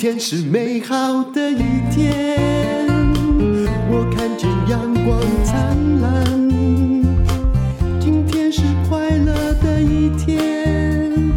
天是美好的一天，我看见阳光灿烂。今天是快乐的一天，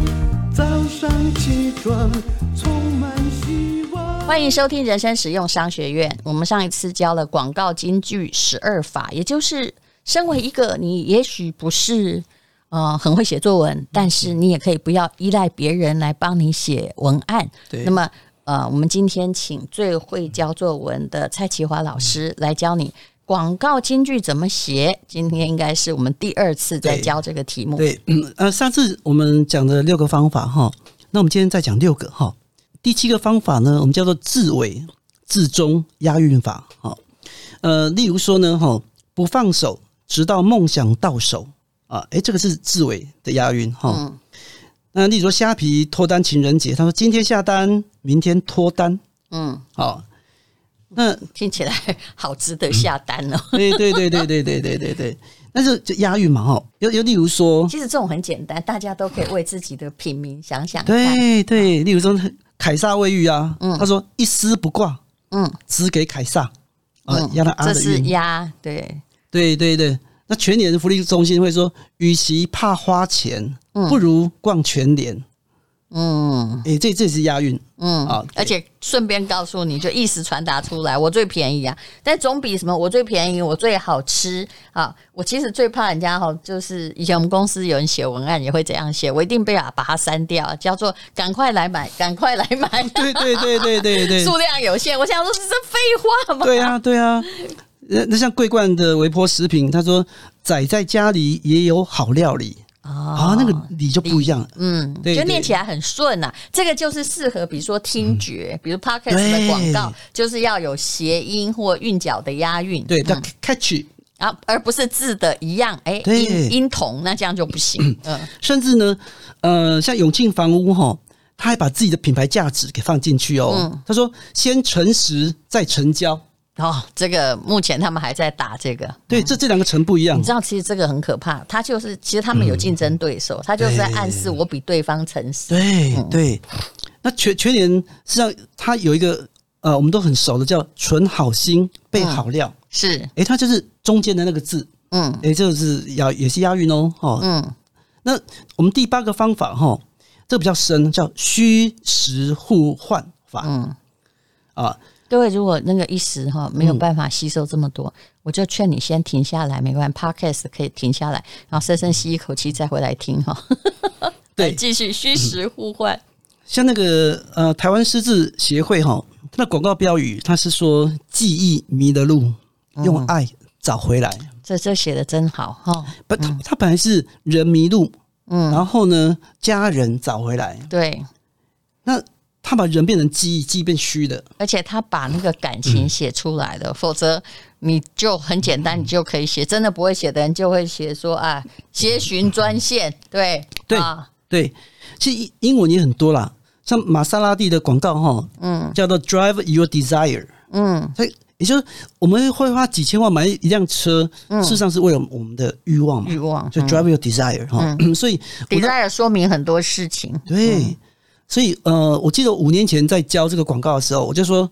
早上起床充满希望。欢迎收听人生实用商学院。我们上一次教了广告金句十二法，也就是身为一个你也许不是。呃，很会写作文，但是你也可以不要依赖别人来帮你写文案。对。那么，呃，我们今天请最会教作文的蔡淇华老师来教你广告金句怎么写。今天应该是我们第二次在教这个题目。对，嗯，呃，上次我们讲的六个方法哈，那我们今天再讲六个哈。第七个方法呢，我们叫做字尾字中押韵法。哈，呃，例如说呢，哈，不放手，直到梦想到手。啊，哎、欸，这个是字尾的押韵哈。嗯、那例如说虾皮脱单情人节，他说今天下单，明天脱单。嗯，好，那听起来好值得下单哦。对对对对对对对对对，但是就押韵嘛哈。又又例如说，其实这种很简单，大家都可以为自己的品名想想。对对，例如说凯撒卫浴啊，嗯、他说一丝不挂，嗯，只给凯撒啊，押了啊的韵。这是押，对对对对。那全联福利中心会说，与其怕花钱，不如逛全联。嗯，哎、欸，这这是押韵。嗯啊，而且顺便告诉你就意思传达出来，我最便宜啊，但总比什么我最便宜，我最好吃啊。我其实最怕人家哈，就是以前我们公司有人写文案也会这样写，我一定被啊把它删掉，叫做赶快来买，赶快来买。对对对对对对，数量有限。我想说这是废话吗？对啊对啊。那那像桂冠的微波食品，他说宅在家里也有好料理哦，啊，那个理就不一样，嗯，对，就念起来很顺呐。这个就是适合，比如说听觉，比如 podcast 的广告，就是要有谐音或韵脚的押韵，对，叫 catchy 啊，而不是字的一样，哎，音音同，那这样就不行。嗯，甚至呢，呃，像永庆房屋哈，他还把自己的品牌价值给放进去哦。他说：“先诚实，再成交。”哦，这个目前他们还在打这个，对，这这两个城不一样。你知道，其实这个很可怕，他就是其实他们有竞争对手，他就是在暗示我比对方诚实。对对，那全全联实际上他有一个呃，我们都很熟的叫“存好心，备好料”，是，哎，它就是中间的那个字，嗯，哎，这个是押也是押韵哦，哈，嗯。那我们第八个方法哈，这个比较深，叫虚实互换法，嗯，啊。各位，如果那个一时哈没有办法吸收这么多，嗯、我就劝你先停下来，没关系，Podcast 可以停下来，然后深深吸一口气再回来听哈。对，继续虚实互换。像那个呃，台湾失智协会哈，它的广告标语，它是说记忆迷了路，用爱找回来。嗯、这这写的真好哈。不，它它本来是人迷路，嗯，然后呢，家人找回来。对，那。他把人变成记忆，记忆变虚的，而且他把那个感情写出来了，嗯、否则你就很简单，你就可以写。真的不会写的人就会写说啊，接寻专线，对对、啊、对。其实英文也很多啦，像玛莎拉蒂的广告哈，嗯，叫做 Drive Your Desire，嗯，所以也就是我们会花几千万买一辆车，嗯、事实上是为了我们的欲望嘛，欲望就 Drive Your Desire 哈、嗯，所以 Desire 说明很多事情，对。嗯所以，呃，我记得五年前在教这个广告的时候，我就说，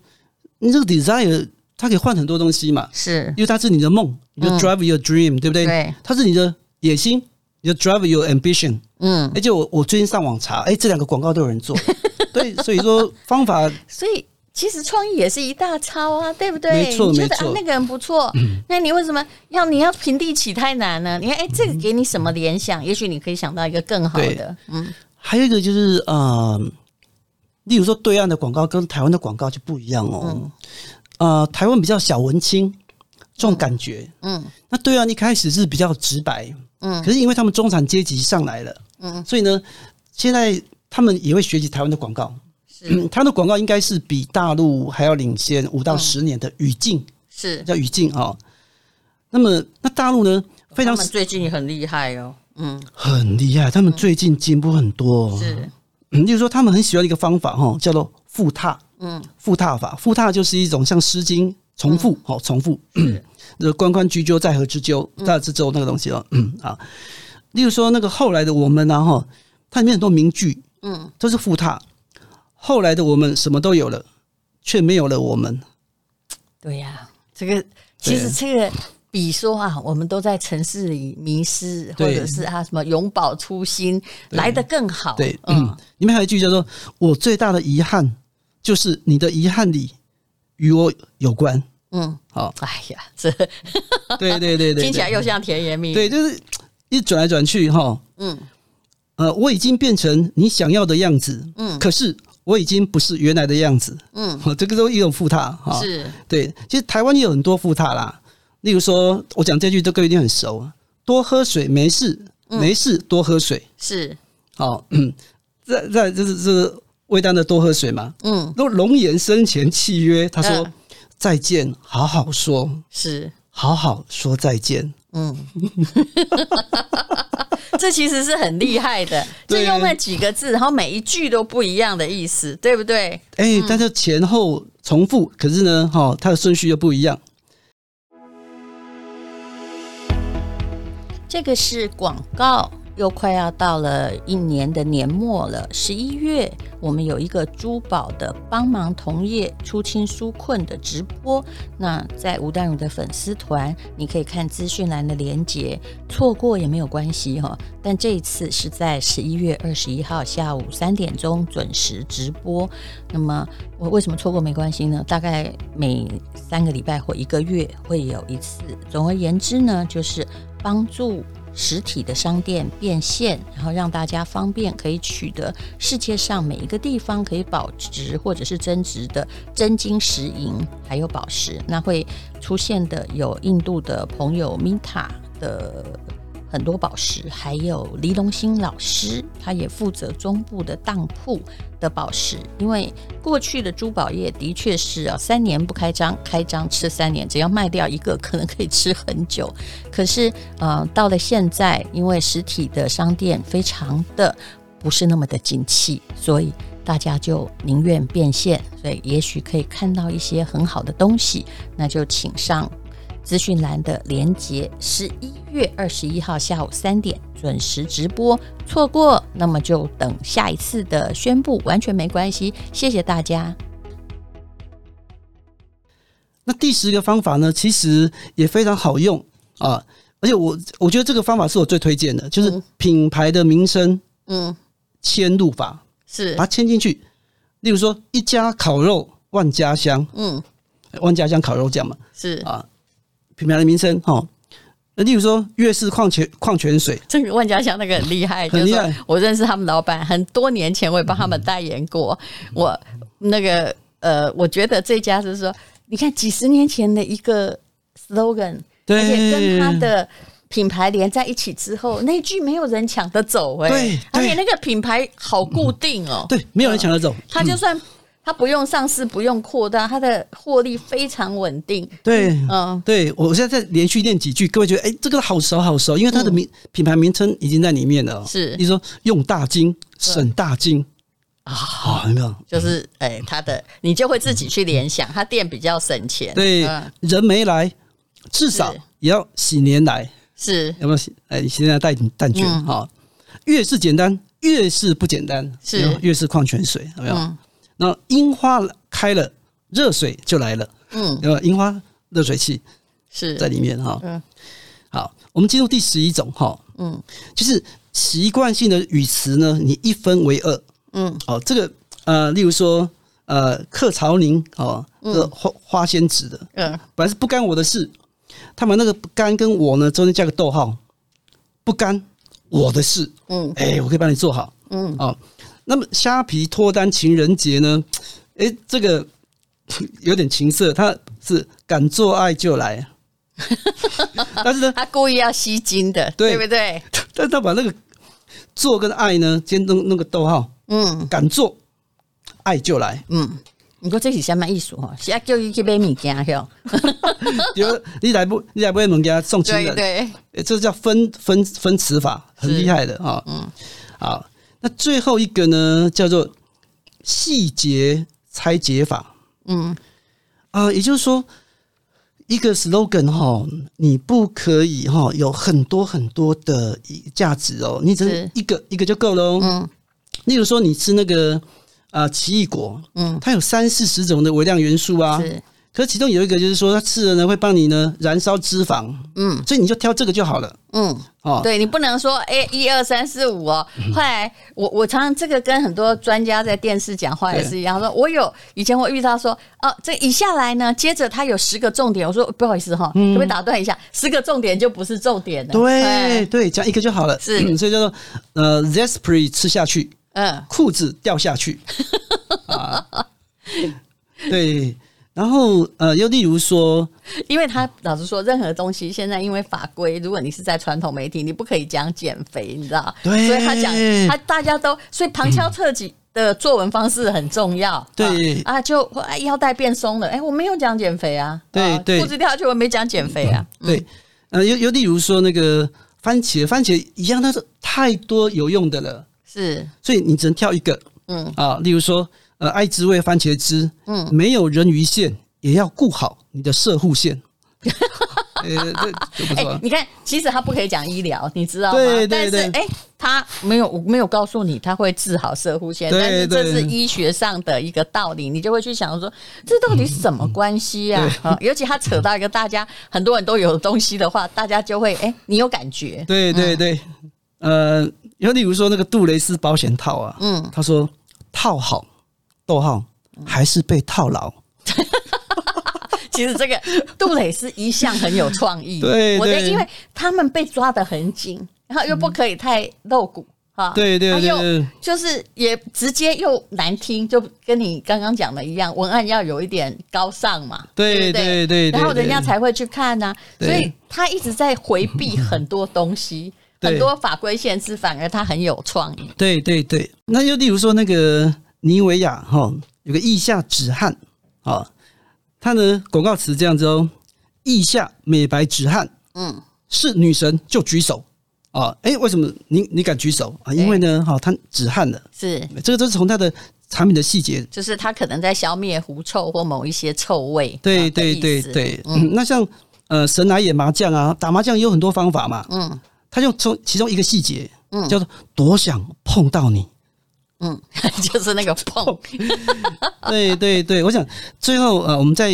你这个 desire 它可以换很多东西嘛，是，因为它是你的梦，你就 drive your dream，、嗯、对不对？对，它是你的野心，你就 drive your ambition。嗯，而且我我最近上网查，哎，这两个广告都有人做，对，所以说方法，所以其实创意也是一大抄啊，对不对？没错，你觉得没错，啊，那个人不错，嗯、那你为什么要你要平地起太难呢？你看，哎，这个给你什么联想？也许你可以想到一个更好的，嗯。还有一个就是呃，例如说对岸的广告跟台湾的广告就不一样哦。嗯、呃，台湾比较小文青，重感觉。嗯，嗯那对岸一开始是比较直白。嗯，可是因为他们中产阶级上来了，嗯，所以呢，现在他们也会学习台湾的广告。是，嗯、他的广告应该是比大陆还要领先五到十年的语境。是叫语境啊。那么那大陆呢？非常最近很厉害哦。嗯，很厉害，他们最近进步很多。嗯、是，嗯，就是说他们很喜欢一个方法哈，叫做复踏。嗯，复踏法，复踏就是一种像《诗经》重复，好、嗯，重复。那 关关雎鸠，在河之洲，在之洲那个东西哦。嗯啊，例如说那个后来的我们呢哈，它里面很多名句，嗯，都是复踏。后来的我们什么都有了，却没有了我们。对呀、啊，这个其实这个比说啊，我们都在城市里迷失，或者是啊什么永葆初心，来得更好。对，嗯，里面还有一句叫做“我最大的遗憾就是你的遗憾里与我有关”。嗯，好，哎呀，这 对对对对，听起来又像甜言蜜语。对，就是一转来转去哈。嗯，呃，我已经变成你想要的样子。嗯，可是。我已经不是原来的样子，嗯，这个都一种复踏哈，是对。其实台湾也有很多复踏啦，例如说，我讲这句，都各位一定很熟啊，多喝水没事，没事多喝水。是。好。嗯，在在就是这个魏丹的多喝水嘛，嗯，都龙岩生前契约，他说再见，好好说，是。好好说再见，嗯。这其实是很厉害的，就用那几个字，然后每一句都不一样的意思，对不对？哎，但是前后重复，可是呢，哈，它的顺序又不一样。这个是广告。又快要到了一年的年末了，十一月我们有一个珠宝的帮忙同业出清纾困的直播。那在吴淡如的粉丝团，你可以看资讯栏的连结，错过也没有关系哈。但这一次是在十一月二十一号下午三点钟准时直播。那么我为什么错过没关系呢？大概每三个礼拜或一个月会有一次。总而言之呢，就是帮助。实体的商店变现，然后让大家方便可以取得世界上每一个地方可以保值或者是增值的真金实银，还有宝石。那会出现的有印度的朋友米塔的。很多宝石，还有黎龙兴老师，他也负责中部的当铺的宝石。因为过去的珠宝业的确是啊，三年不开张，开张吃三年，只要卖掉一个，可能可以吃很久。可是，呃，到了现在，因为实体的商店非常的不是那么的景气，所以大家就宁愿变现。所以，也许可以看到一些很好的东西，那就请上。资讯栏的连结，十一月二十一号下午三点准时直播，错过那么就等下一次的宣布，完全没关系。谢谢大家。那第十个方法呢，其实也非常好用啊，而且我我觉得这个方法是我最推荐的，就是品牌的名声，嗯，迁入法是把它迁进去。例如说，一家烤肉万家香，嗯，万家香烤肉酱嘛，是啊。品牌的名称哈，那例如说悦氏矿泉矿泉水，这个万家香那个很厉害，很厉害。我认识他们老板很多年前，我也帮他们代言过。我那个呃，我觉得这家就是说，你看几十年前的一个 slogan，对，而且跟他的品牌连在一起之后，那句没有人抢得走哎，对，而且那个品牌好固定哦，对，没有人抢得走，他就算。它不用上市，不用扩大，它的获利非常稳定。对，嗯，对，我现在再连续念几句，各位觉得，哎，这个好熟好熟，因为它的名、嗯、品牌名称已经在里面了。是，你说用大金省大金啊，好，有没有？就是，哎，它的你就会自己去联想，它店比较省钱。对，嗯、人没来，至少也要喜年来。是，有没有喜？哎，喜年来带点蛋卷哈。越是简单，越是不简单。是，越是矿泉水，有没有？嗯那樱花开了，热水就来了。嗯，对吧？樱花热水器是在里面哈。嗯，好，我们进入第十一种哈。嗯，就是习惯性的语词呢，你一分为二。嗯，哦，这个呃，例如说呃，客朝宁哦，这个花花仙子的，嗯，本来是不干我的事，他们那个不干跟我呢中间加个逗号，不干我的事。嗯，哎，我可以帮你做好。嗯，哦。那么虾皮脱单情人节呢？哎、欸，这个 有点情色，他是敢做爱就来，但是呢，他故意要吸睛的，对，对不对？但他把那个做跟爱呢，先弄弄个逗号，嗯，敢做爱就来，嗯，你说这是什么意思哈？是要叫你去买物件，哟，就你来不，你来不买物件送情人，对，对，这叫分分分词法，很厉害的啊，嗯，好。那最后一个呢，叫做细节拆解法。嗯，啊，也就是说，一个 slogan 哈，你不可以哈有很多很多的价值哦，你只一个一个就够了哦。嗯，例如说，你吃那个啊奇异果，嗯，它有三四十种的微量元素啊。是。可是其中有一个就是说，它吃了呢会帮你呢燃烧脂肪，嗯，所以你就挑这个就好了，嗯，哦，对你不能说哎一二三四五哦。后来我我常常这个跟很多专家在电视讲话也是一样，说我有以前我遇到说哦，这一下来呢，接着它有十个重点，我说不好意思哈，可不可以打断一下？十个重点就不是重点了，对对，讲一个就好了，是，所以叫做呃 Zespri 吃下去，嗯，裤子掉下去，啊，对。然后呃，又例如说，因为他老实说，任何东西现在因为法规，如果你是在传统媒体，你不可以讲减肥，你知道？对。所以他讲他大家都，所以旁敲侧击的作文方式很重要。对啊，就腰带变松了，哎，我没有讲减肥啊。对对。裤子掉下去，我没讲减肥啊。对，呃，又又例如说那个番茄，番茄一样，它是太多有用的了，是，所以你只能挑一个。嗯啊，例如说。呃，爱之味番茄汁，嗯，没有人鱼线，也要顾好你的射护线。呃，这不错、欸。你看，其实他不可以讲医疗，你知道吗？对对对。但是，哎、欸，他没有，我没有告诉你他会治好射护线，但是这是医学上的一个道理，你就会去想说，这到底什么关系啊？啊，尤其他扯到一个大家很多人都有的东西的话，大家就会，哎、欸，你有感觉？对对对。嗯、呃，有例如说那个杜蕾斯保险套啊，嗯，他说套好。逗号还是被套牢。其实这个杜蕾斯一向很有创意，对，我觉得因为他们被抓得很紧，然后又不可以太露骨哈，对对对，又就是也直接又难听，就跟你刚刚讲的一样，文案要有一点高尚嘛，对对对，然后人家才会去看呐，所以他一直在回避很多东西，很多法规限制，反而他很有创意，对对对，那就例如说那个。妮维雅哈有个腋下止汗啊，它的广告词这样子哦，腋下美白止汗，嗯，是女神就举手。啊！哎，为什么你你敢举手？啊？因为呢，哈，它止汗了，是。这个都是从它的产品的细节，就是它可能在消灭狐臭或某一些臭味。对对对对，嗯，那像呃神来也麻将啊，打麻将也有很多方法嘛，嗯，它就从其中一个细节，嗯，叫做多想碰到你。嗯，就是那个碰，对对对，我想最后呃，我们再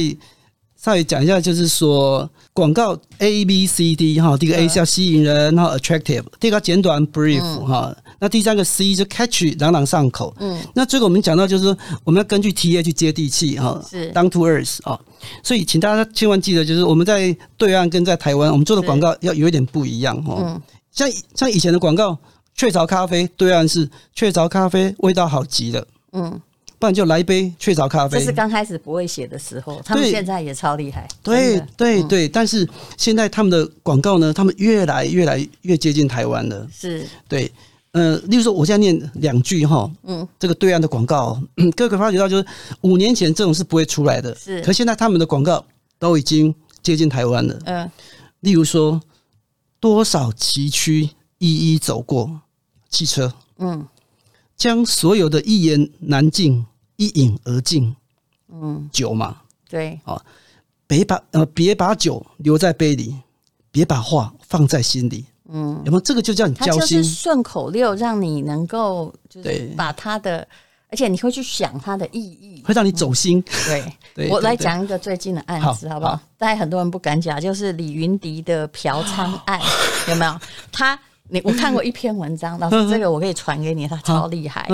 稍微讲一下，就是说广告 A B C D 哈，第一个 A 是要吸引人，然后 attractive，第二个简短 brief 哈，那第三个 C 就 catchy 朗朗上口，嗯，那最后我们讲到就是说我们要根据 TA 去接地气哈，是。Down to earth 啊，所以请大家千万记得，就是我们在对岸跟在台湾，我们做的广告要有一点不一样哈，嗯，像像以前的广告。雀巢咖啡对岸是雀巢咖啡，味道好极了。嗯，不然就来一杯雀巢咖啡。这是刚开始不会写的时候，他们现在也超厉害。对对对，但是现在他们的广告呢，他们越来越来越接近台湾了。是，对，呃，例如说，我现在念两句哈，嗯，这个对岸的广告，各位发觉到就是五年前这种是不会出来的，是，可现在他们的广告都已经接近台湾了。嗯，例如说，多少崎岖一一走过。汽车，嗯，将所有的一言难尽一饮而尽，嗯，酒嘛，对，啊，别把呃别把酒留在杯里，别把话放在心里，嗯，有没有？这个就叫你交心？顺口溜，让你能够就是把它的，而且你会去想它的意义，会让你走心。对，对我来讲一个最近的案子，好不好？大家很多人不敢讲，就是李云迪的嫖娼案，有没有？他。你我看过一篇文章，老师，这个我可以传给你，他超厉害。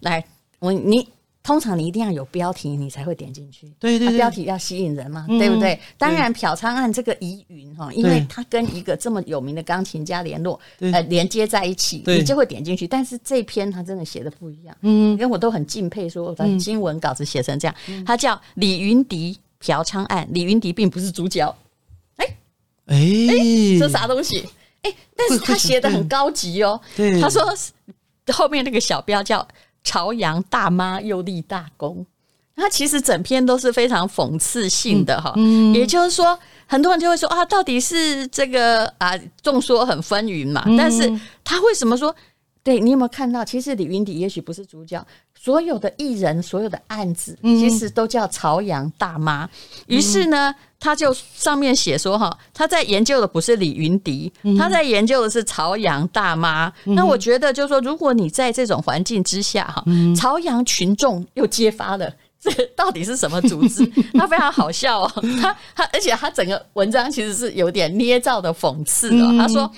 来，我你通常你一定要有标题，你才会点进去。对对，标题要吸引人嘛，对不对？当然，嫖娼案这个疑云哈，因为它跟一个这么有名的钢琴家联络，呃，连接在一起，你就会点进去。但是这篇他真的写的不一样，嗯，因为我都很敬佩，说把新闻稿子写成这样，他叫李云迪嫖娼案，李云迪并不是主角。哎哎，这啥东西？哎、欸，但是他写的很高级哦。对，他说后面那个小标叫“朝阳大妈又立大功”，他其实整篇都是非常讽刺性的哈。嗯，也就是说，很多人就会说啊，到底是这个啊，众说很纷纭嘛。但是他为什么说对，你有没有看到？其实李云迪也许不是主角，所有的艺人、所有的案子，其实都叫朝阳大妈。于、嗯、是呢，他就上面写说：“哈，他在研究的不是李云迪，嗯、他在研究的是朝阳大妈。嗯”那我觉得，就是说，如果你在这种环境之下，哈、嗯，朝阳群众又揭发了这到底是什么组织？他非常好笑哦，他他，而且他整个文章其实是有点捏造的讽刺哦。嗯、他说。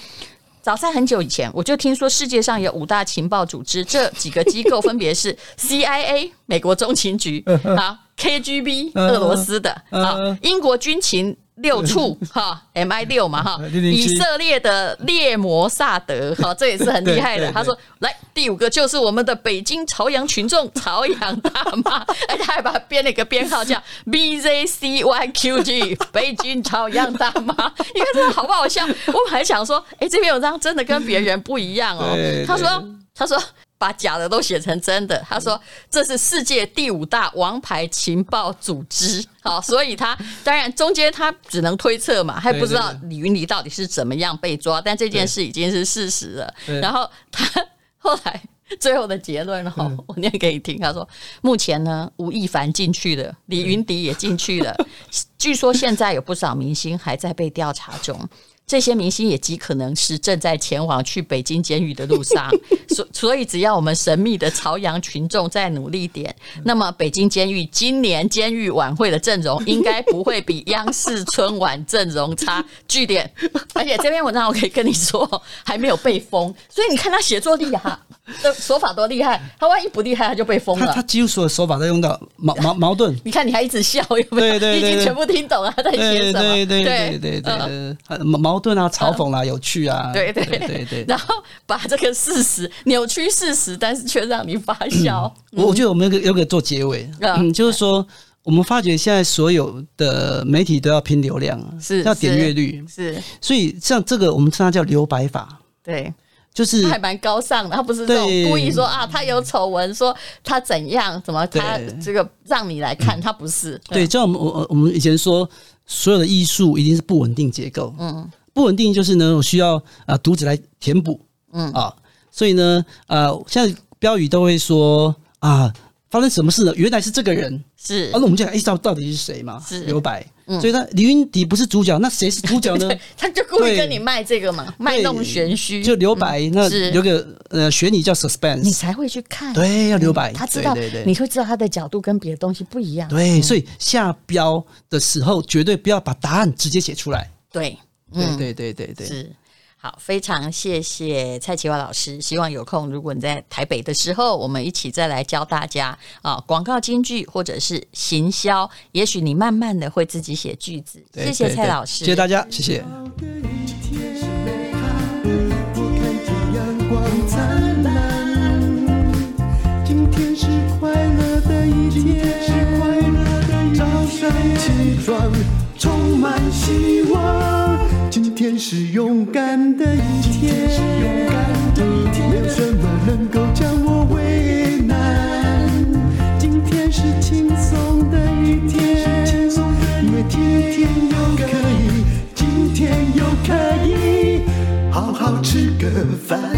早在很久以前，我就听说世界上有五大情报组织，这几个机构分别是 CIA 美国中情局啊，KGB 俄罗斯的啊，英国军情。六处哈，MI 六嘛哈，以色列的列摩萨德哈，这也是很厉害的。他说：“来，第五个就是我们的北京朝阳群众朝阳大妈，而且还把它编了一个编号叫 BZCYQG，北京朝阳大妈。你看这个好不好笑？我们还想说，哎，这篇文章真的跟别人不一样哦。他说，他说。”把假的都写成真的，他说这是世界第五大王牌情报组织，好，所以他当然中间他只能推测嘛，还不知道李云迪到底是怎么样被抓，但这件事已经是事实了。然后他 后来最后的结论哈，我念给你听，他说目前呢，吴亦凡进去了，李云迪也进去了，据说现在有不少明星还在被调查中。这些明星也极可能是正在前往去北京监狱的路上，所所以只要我们神秘的朝阳群众再努力点，那么北京监狱今年监狱晚会的阵容应该不会比央视春晚阵容差。据点，而且这篇文章我可以跟你说，还没有被封，所以你看他写作厉害，的手法多厉害，他万一不厉害他就被封了。他几乎所有手法都用到矛矛矛盾。你看你还一直笑，有没有？你已经全部听懂了他在写什么？对对对对对对，矛。矛盾啊，嘲讽啊，有趣啊，对对对对，然后把这个事实扭曲事实，但是却让你发笑。我我觉得我们有个有个做结尾，嗯，就是说我们发觉现在所有的媒体都要拼流量，是要点阅率，是，所以像这个我们称它叫留白法，对，就是还蛮高尚的，他不是这种故意说啊，他有丑闻，说他怎样，怎么他这个让你来看，他不是，对，就我们我我们以前说所有的艺术一定是不稳定结构，嗯。不稳定就是呢，我需要啊读者来填补，嗯。啊，所以呢，呃，现在标语都会说啊，发生什么事了？原来是这个人，是，那我们就来知道到底是谁嘛？是。留白，嗯，所以他李云迪不是主角，那谁是主角呢？他就故意跟你卖这个嘛，卖弄玄虚，就留白，那有个呃学你叫 suspense，你才会去看，对，要留白，他知道，对对，你会知道他的角度跟别的东西不一样，对，所以下标的时候绝对不要把答案直接写出来，对。对对对对对，是好，非常谢谢蔡淇华老师。希望有空，如果你在台北的时候，我们一起再来教大家啊，广告金句或者是行销，也许你慢慢的会自己写句子。谢谢蔡老师，谢谢大家，谢谢。今天是快乐的一天，早上起床充满希望。今天是勇敢的一天，没有什么能够将我为难。今天是轻松的一天，因为今天又可以，今天又可以好好吃个饭。